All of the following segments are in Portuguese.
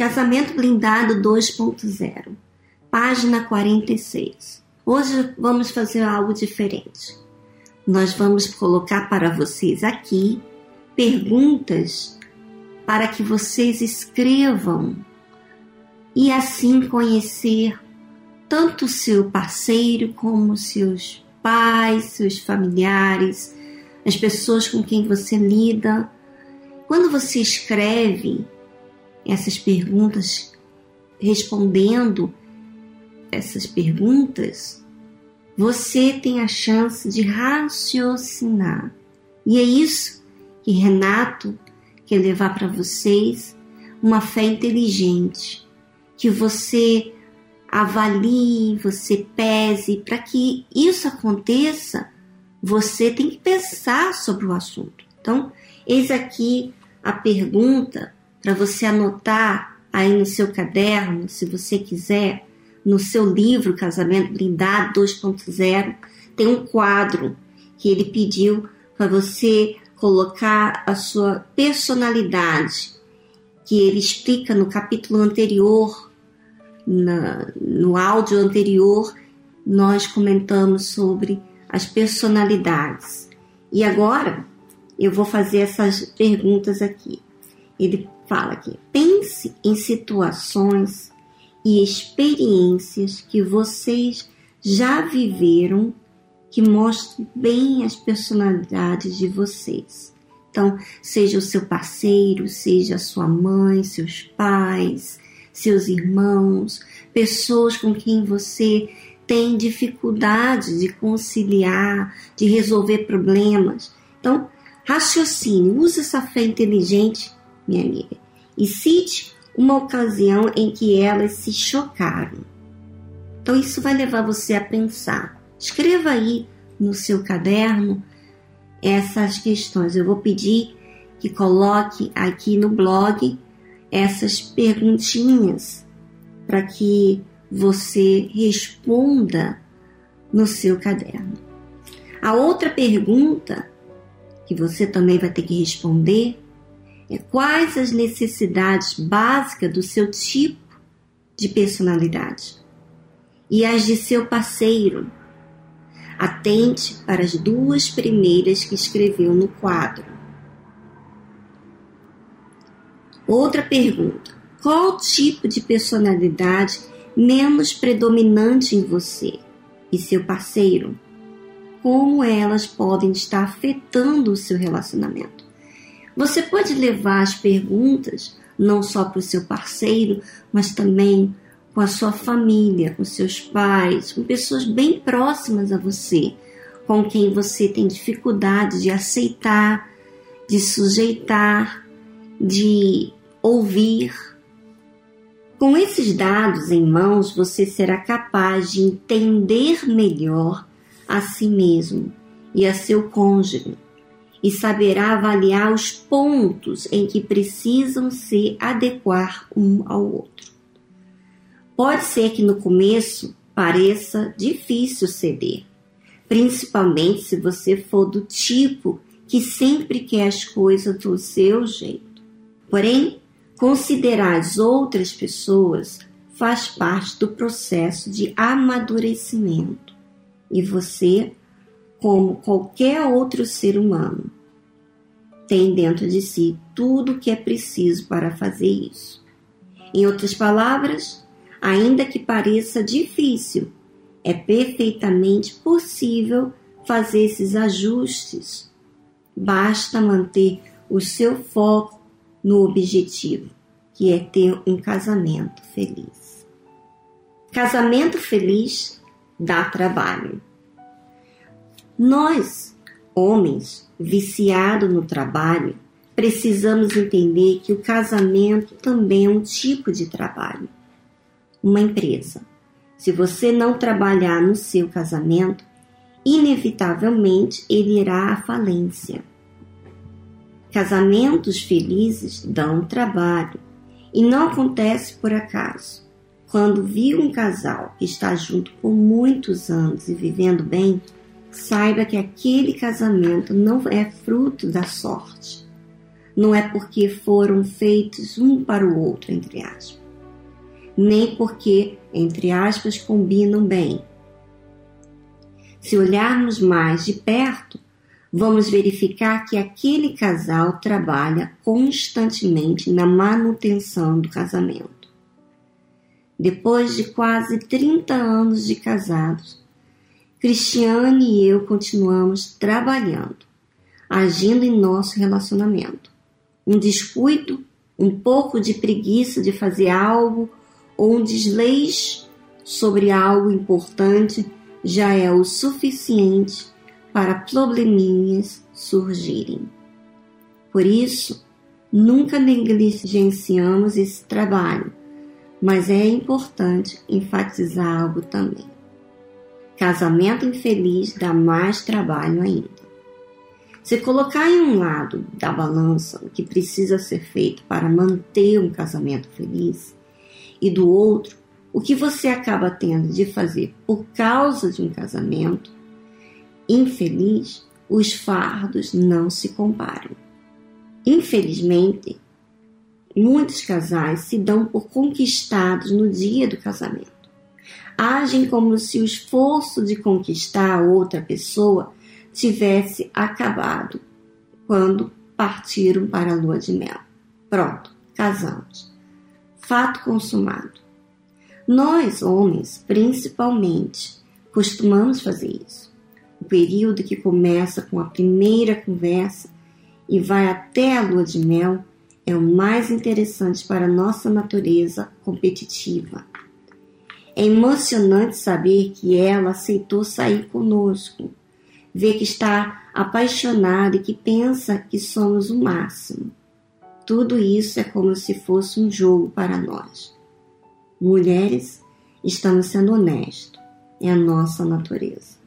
Casamento Blindado 2.0, página 46. Hoje vamos fazer algo diferente. Nós vamos colocar para vocês aqui perguntas para que vocês escrevam e assim conhecer tanto o seu parceiro como seus pais, seus familiares, as pessoas com quem você lida. Quando você escreve essas perguntas, respondendo essas perguntas, você tem a chance de raciocinar. E é isso que Renato quer levar para vocês uma fé inteligente, que você avalie, você pese. Para que isso aconteça, você tem que pensar sobre o assunto. Então, eis aqui a pergunta para você anotar aí no seu caderno, se você quiser, no seu livro Casamento Blindado 2.0, tem um quadro que ele pediu para você colocar a sua personalidade, que ele explica no capítulo anterior, na, no áudio anterior, nós comentamos sobre as personalidades. E agora eu vou fazer essas perguntas aqui. Ele fala aqui: pense em situações e experiências que vocês já viveram que mostrem bem as personalidades de vocês. Então, seja o seu parceiro, seja a sua mãe, seus pais, seus irmãos, pessoas com quem você tem dificuldade de conciliar, de resolver problemas. Então, raciocine, use essa fé inteligente, minha amiga, e cite uma ocasião em que elas se chocaram. Então, isso vai levar você a pensar. Escreva aí no seu caderno essas questões. Eu vou pedir que coloque aqui no blog essas perguntinhas para que você responda no seu caderno. A outra pergunta que você também vai ter que responder quais as necessidades básicas do seu tipo de personalidade e as de seu parceiro. Atente para as duas primeiras que escreveu no quadro. Outra pergunta: qual tipo de personalidade menos predominante em você e seu parceiro? Como elas podem estar afetando o seu relacionamento? Você pode levar as perguntas não só para o seu parceiro, mas também com a sua família, com seus pais, com pessoas bem próximas a você, com quem você tem dificuldade de aceitar, de sujeitar, de ouvir. Com esses dados em mãos, você será capaz de entender melhor a si mesmo e a seu cônjuge e saberá avaliar os pontos em que precisam se adequar um ao outro. Pode ser que no começo pareça difícil ceder, principalmente se você for do tipo que sempre quer as coisas do seu jeito. Porém, Considerar as outras pessoas faz parte do processo de amadurecimento e você, como qualquer outro ser humano, tem dentro de si tudo o que é preciso para fazer isso. Em outras palavras, ainda que pareça difícil, é perfeitamente possível fazer esses ajustes. Basta manter o seu foco no objetivo, que é ter um casamento feliz. Casamento feliz dá trabalho. Nós, homens viciados no trabalho, precisamos entender que o casamento também é um tipo de trabalho. Uma empresa. Se você não trabalhar no seu casamento, inevitavelmente ele irá à falência. Casamentos felizes dão trabalho e não acontece por acaso. Quando vi um casal que está junto por muitos anos e vivendo bem, saiba que aquele casamento não é fruto da sorte. não é porque foram feitos um para o outro, entre aspas, nem porque, entre aspas, combinam bem. Se olharmos mais de perto, vamos verificar que aquele casal trabalha constantemente na manutenção do casamento. Depois de quase 30 anos de casados, Cristiane e eu continuamos trabalhando, agindo em nosso relacionamento. Um descuido, um pouco de preguiça de fazer algo ou um desleixo sobre algo importante já é o suficiente para probleminhas surgirem. Por isso, nunca negligenciamos esse trabalho, mas é importante enfatizar algo também. Casamento infeliz dá mais trabalho ainda. Se colocar em um lado da balança o que precisa ser feito para manter um casamento feliz, e do outro o que você acaba tendo de fazer por causa de um casamento, infeliz, os fardos não se comparam. Infelizmente, muitos casais se dão por conquistados no dia do casamento. Agem como se o esforço de conquistar outra pessoa tivesse acabado quando partiram para a lua de mel. Pronto, casamos. Fato consumado. Nós, homens, principalmente, costumamos fazer isso o período que começa com a primeira conversa e vai até a lua de mel é o mais interessante para nossa natureza competitiva. É emocionante saber que ela aceitou sair conosco, ver que está apaixonada e que pensa que somos o máximo. Tudo isso é como se fosse um jogo para nós. Mulheres, estamos sendo honestos, é a nossa natureza.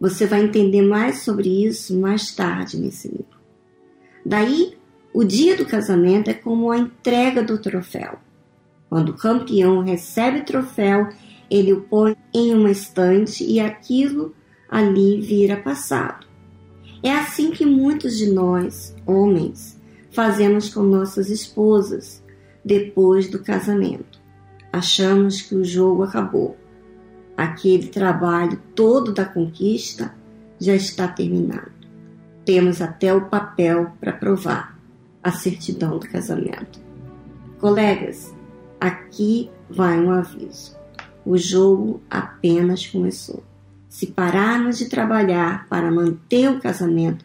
Você vai entender mais sobre isso mais tarde nesse livro. Daí, o dia do casamento é como a entrega do troféu. Quando o campeão recebe o troféu, ele o põe em uma estante e aquilo ali vira passado. É assim que muitos de nós, homens, fazemos com nossas esposas depois do casamento. Achamos que o jogo acabou aquele trabalho todo da conquista já está terminado. Temos até o papel para provar a certidão do casamento. Colegas, aqui vai um aviso. O jogo apenas começou. Se pararmos de trabalhar para manter o casamento,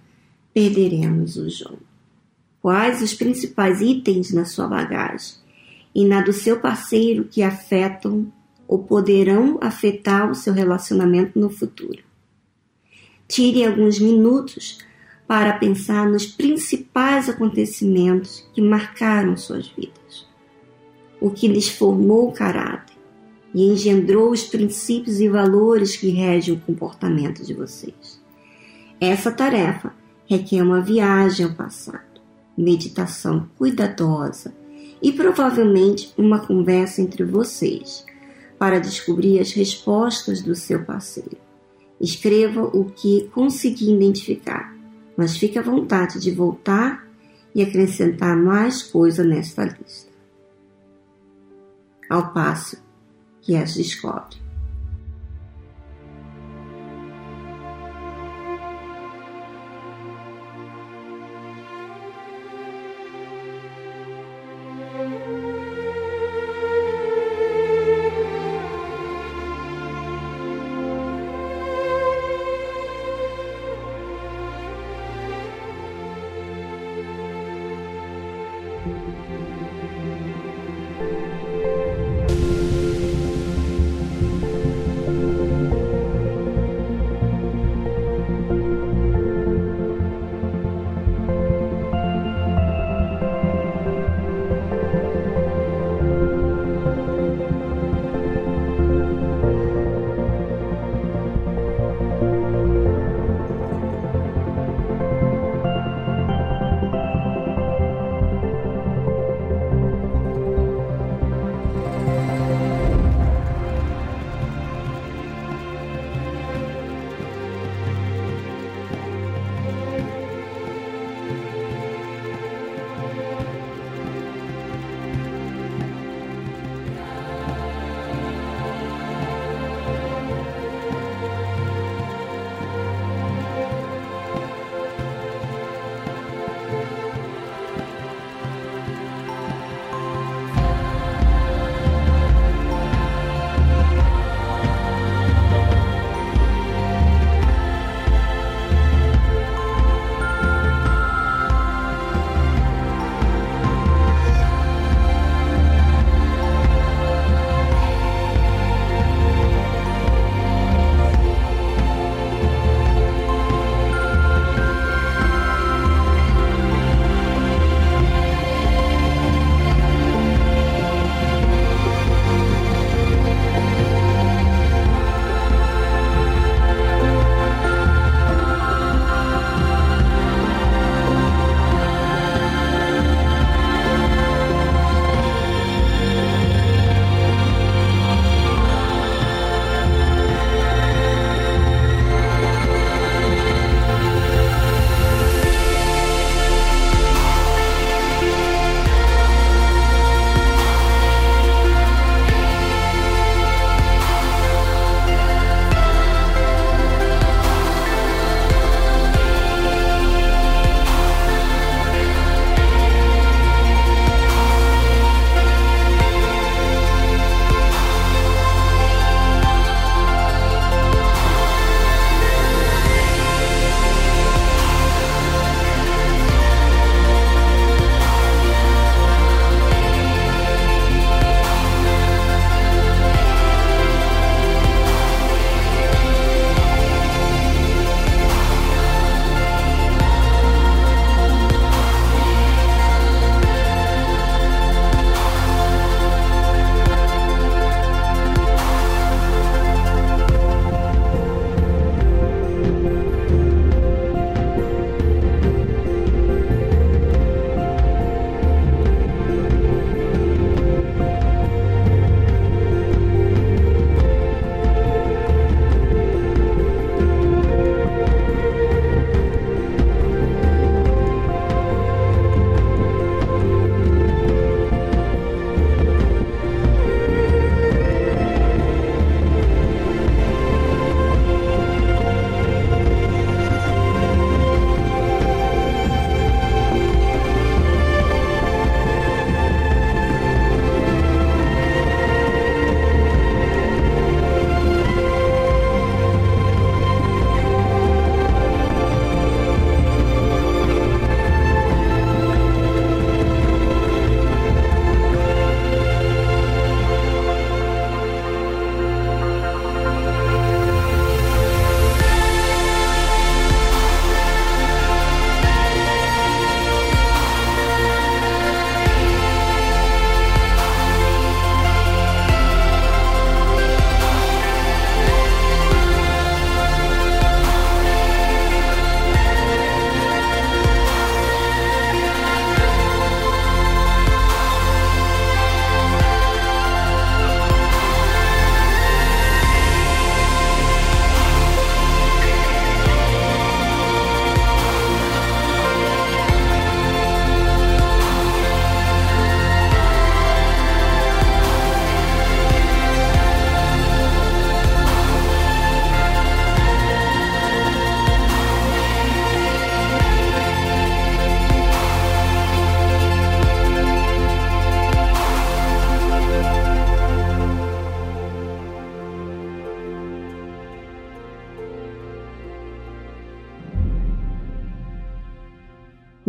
perderemos o jogo. Quais os principais itens na sua bagagem e na do seu parceiro que afetam ou poderão afetar o seu relacionamento no futuro. Tire alguns minutos para pensar nos principais acontecimentos que marcaram suas vidas, o que lhes formou o caráter e engendrou os princípios e valores que regem o comportamento de vocês. Essa tarefa requer uma viagem ao passado, meditação cuidadosa e provavelmente uma conversa entre vocês para descobrir as respostas do seu parceiro. Escreva o que conseguir identificar, mas fique à vontade de voltar e acrescentar mais coisa nesta lista ao passo que as descobre.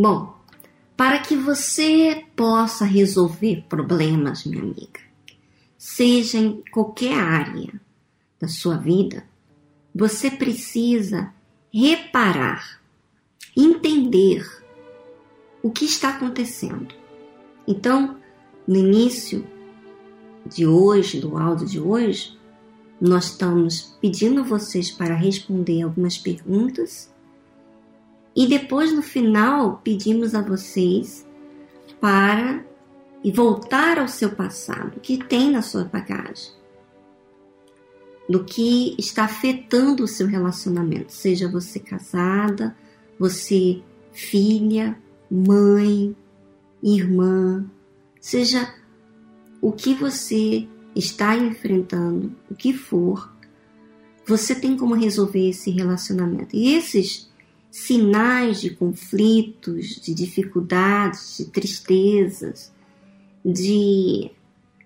Bom, para que você possa resolver problemas, minha amiga, seja em qualquer área da sua vida, você precisa reparar, entender o que está acontecendo. Então, no início de hoje, do áudio de hoje, nós estamos pedindo vocês para responder algumas perguntas e depois no final pedimos a vocês para e voltar ao seu passado, o que tem na sua bagagem, do que está afetando o seu relacionamento, seja você casada, você filha, mãe, irmã, seja o que você está enfrentando, o que for, você tem como resolver esse relacionamento. E esses sinais de conflitos, de dificuldades, de tristezas, de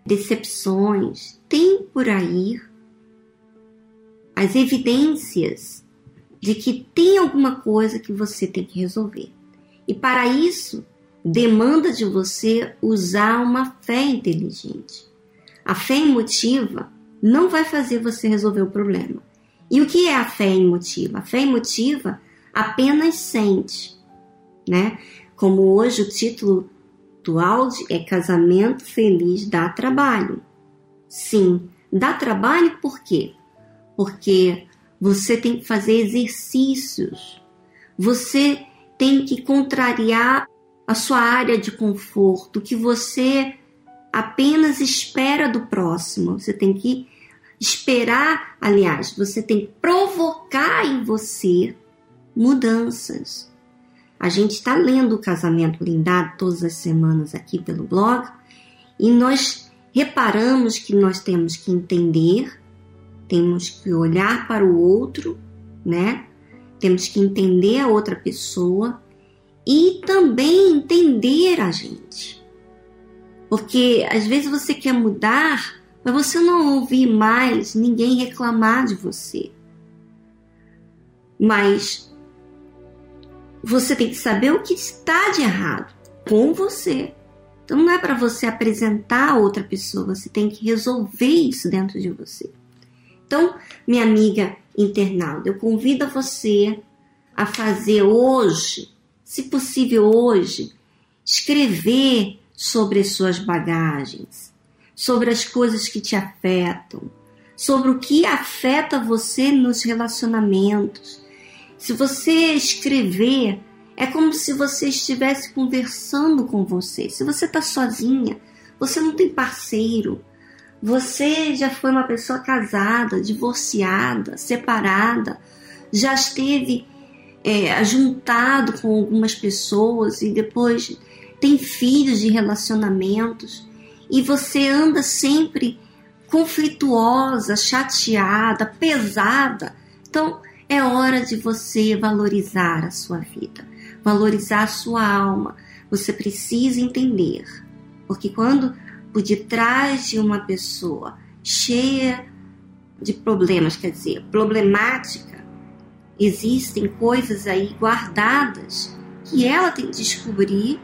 decepções, tem por aí as evidências de que tem alguma coisa que você tem que resolver. E para isso, demanda de você usar uma fé inteligente. A fé emotiva não vai fazer você resolver o problema. E o que é a fé emotiva? A fé emotiva apenas sente, né? Como hoje o título do áudio é Casamento Feliz dá trabalho. Sim, dá trabalho por quê? Porque você tem que fazer exercícios. Você tem que contrariar a sua área de conforto, que você apenas espera do próximo. Você tem que esperar, aliás, você tem que provocar em você mudanças. A gente está lendo o Casamento Blindado todas as semanas aqui pelo blog e nós reparamos que nós temos que entender, temos que olhar para o outro, né? Temos que entender a outra pessoa e também entender a gente. Porque às vezes você quer mudar, mas você não ouvir mais ninguém reclamar de você. Mas você tem que saber o que está de errado com você. Então não é para você apresentar a outra pessoa, você tem que resolver isso dentro de você. Então, minha amiga internauta, eu convido você a fazer hoje se possível hoje, escrever sobre as suas bagagens, sobre as coisas que te afetam, sobre o que afeta você nos relacionamentos. Se você escrever, é como se você estivesse conversando com você. Se você está sozinha, você não tem parceiro, você já foi uma pessoa casada, divorciada, separada, já esteve é, juntado com algumas pessoas e depois tem filhos de relacionamentos e você anda sempre conflituosa, chateada, pesada. Então é hora de você valorizar a sua vida, valorizar a sua alma. Você precisa entender, porque quando por detrás de uma pessoa cheia de problemas, quer dizer, problemática, existem coisas aí guardadas que ela tem que descobrir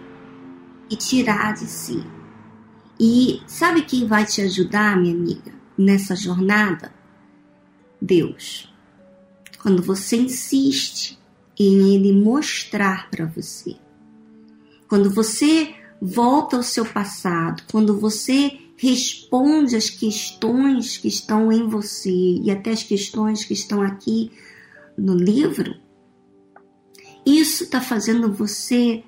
e tirar de si. E sabe quem vai te ajudar, minha amiga, nessa jornada? Deus. Quando você insiste em Ele mostrar para você, quando você volta ao seu passado, quando você responde às questões que estão em você e até as questões que estão aqui no livro, isso está fazendo você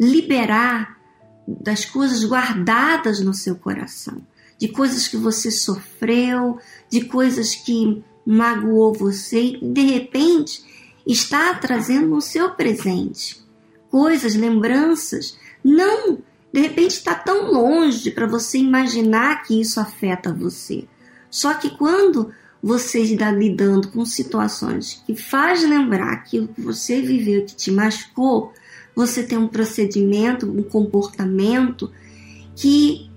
liberar das coisas guardadas no seu coração, de coisas que você sofreu, de coisas que magoou você e de repente está trazendo no seu presente coisas, lembranças, não de repente está tão longe para você imaginar que isso afeta você. Só que quando você está lidando com situações que faz lembrar aquilo que você viveu, que te machucou, você tem um procedimento, um comportamento que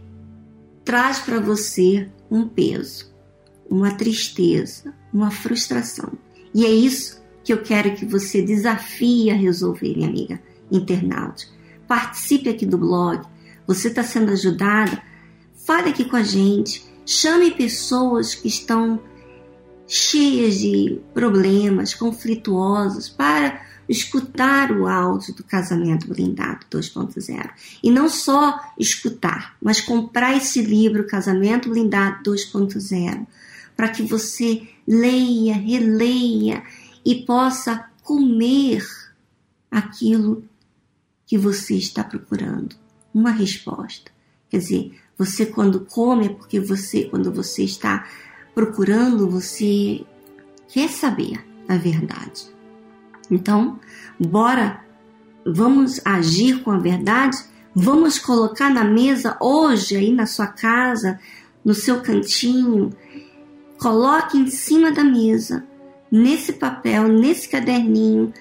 traz para você um peso, uma tristeza, uma frustração. E é isso que eu quero que você desafie a resolver, minha amiga internauta. Participe aqui do blog. Você está sendo ajudada? Fale aqui com a gente. Chame pessoas que estão cheias de problemas, conflituosos, para escutar o áudio do Casamento Blindado 2.0. E não só escutar, mas comprar esse livro, Casamento Blindado 2.0, para que você leia, releia e possa comer aquilo que você está procurando, uma resposta. Quer dizer, você quando come é porque você, quando você está procurando, você quer saber a verdade. Então, bora, vamos agir com a verdade? Vamos colocar na mesa hoje, aí na sua casa, no seu cantinho, coloque em cima da mesa, nesse papel, nesse caderninho,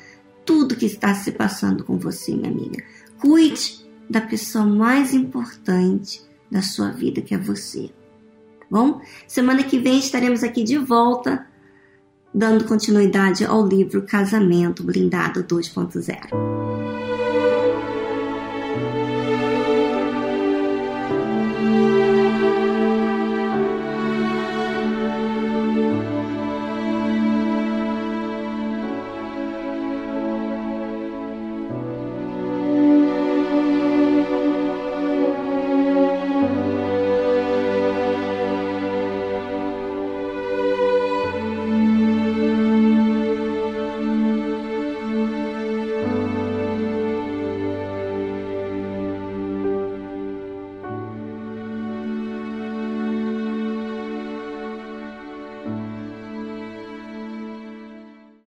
tudo que está se passando com você, minha amiga. Cuide da pessoa mais importante da sua vida, que é você bom? Semana que vem estaremos aqui de volta, dando continuidade ao livro Casamento Blindado 2.0.